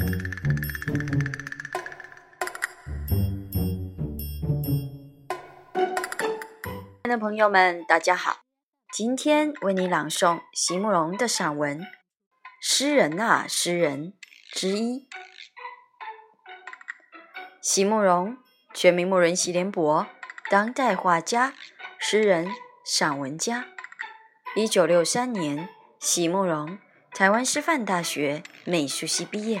亲爱的朋友们，大家好！今天为你朗诵席慕容的散文《诗人啊诗人》之一。席慕容，全名慕人席联博，当代画家、诗人、散文家。一九六三年，席慕容台湾师范大学美术系毕业。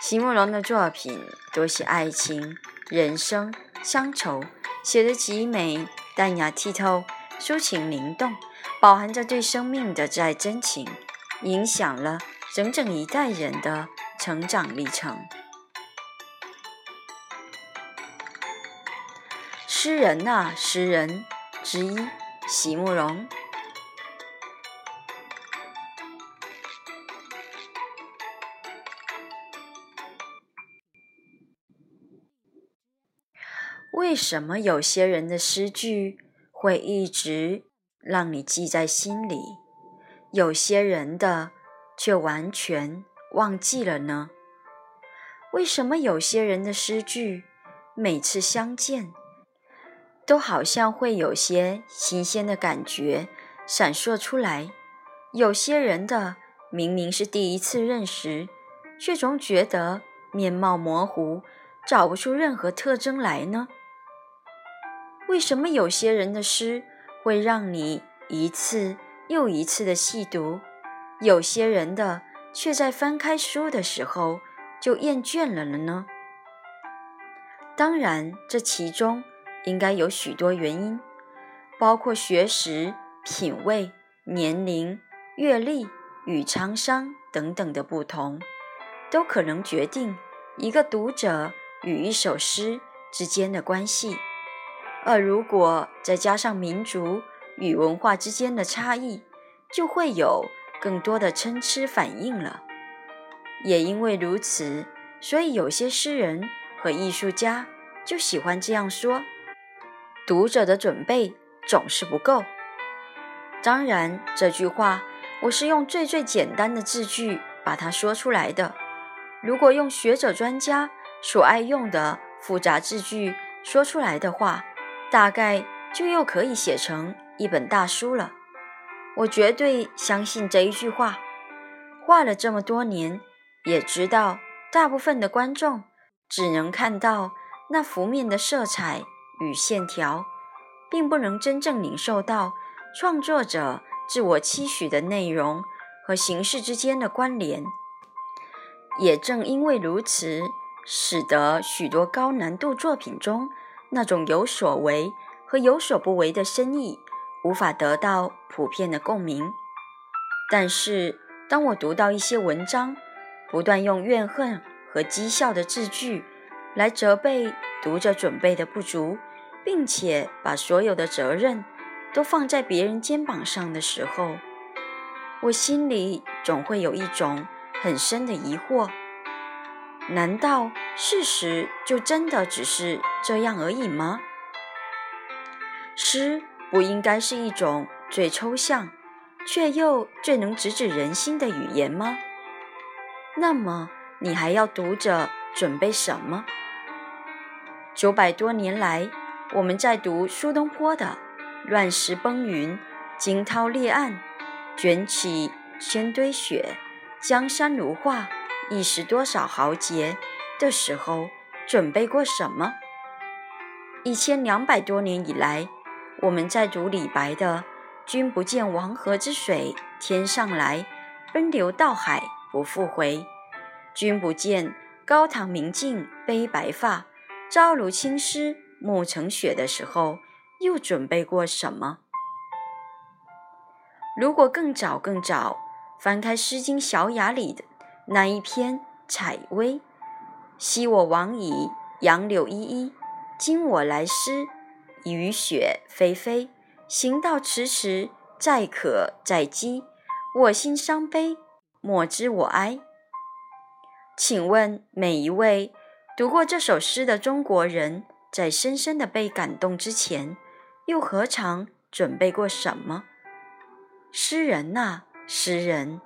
席慕容的作品多写爱情、人生、乡愁，写得极美、淡雅剔透。抒情灵动，饱含着对生命的挚爱真情，影响了整整一代人的成长历程。诗人啊，诗人之一，席慕容。为什么有些人的诗句？会一直让你记在心里，有些人的却完全忘记了呢？为什么有些人的诗句每次相见，都好像会有些新鲜的感觉闪烁出来？有些人的明明是第一次认识，却总觉得面貌模糊，找不出任何特征来呢？为什么有些人的诗会让你一次又一次的细读，有些人的却在翻开书的时候就厌倦了了呢？当然，这其中应该有许多原因，包括学识、品味、年龄、阅历与沧桑等等的不同，都可能决定一个读者与一首诗之间的关系。而如果再加上民族与文化之间的差异，就会有更多的参差反应了。也因为如此，所以有些诗人和艺术家就喜欢这样说：读者的准备总是不够。当然，这句话我是用最最简单的字句把它说出来的。如果用学者专家所爱用的复杂字句说出来的话，大概就又可以写成一本大书了。我绝对相信这一句话。画了这么多年，也知道大部分的观众只能看到那浮面的色彩与线条，并不能真正领受到创作者自我期许的内容和形式之间的关联。也正因为如此，使得许多高难度作品中。那种有所为和有所不为的深意，无法得到普遍的共鸣。但是，当我读到一些文章，不断用怨恨和讥笑的字句来责备读者准备的不足，并且把所有的责任都放在别人肩膀上的时候，我心里总会有一种很深的疑惑。难道事实就真的只是这样而已吗？诗不应该是一种最抽象，却又最能直指人心的语言吗？那么你还要读者准备什么？九百多年来，我们在读苏东坡的“乱石崩云，惊涛裂岸，卷起千堆雪，江山如画”。一时多少豪杰的时候，准备过什么？一千两百多年以来，我们在读李白的“君不见黄河之水天上来，奔流到海不复回。君不见高堂明镜悲白发，朝如青丝暮成雪”的时候，又准备过什么？如果更早更早，翻开《诗经·小雅》里的。那一篇《采薇》，昔我往矣，杨柳依依；今我来思，雨雪霏霏。行道迟迟，载渴载饥，我心伤悲，莫知我哀。请问每一位读过这首诗的中国人，在深深的被感动之前，又何尝准备过什么？诗人呐，诗人！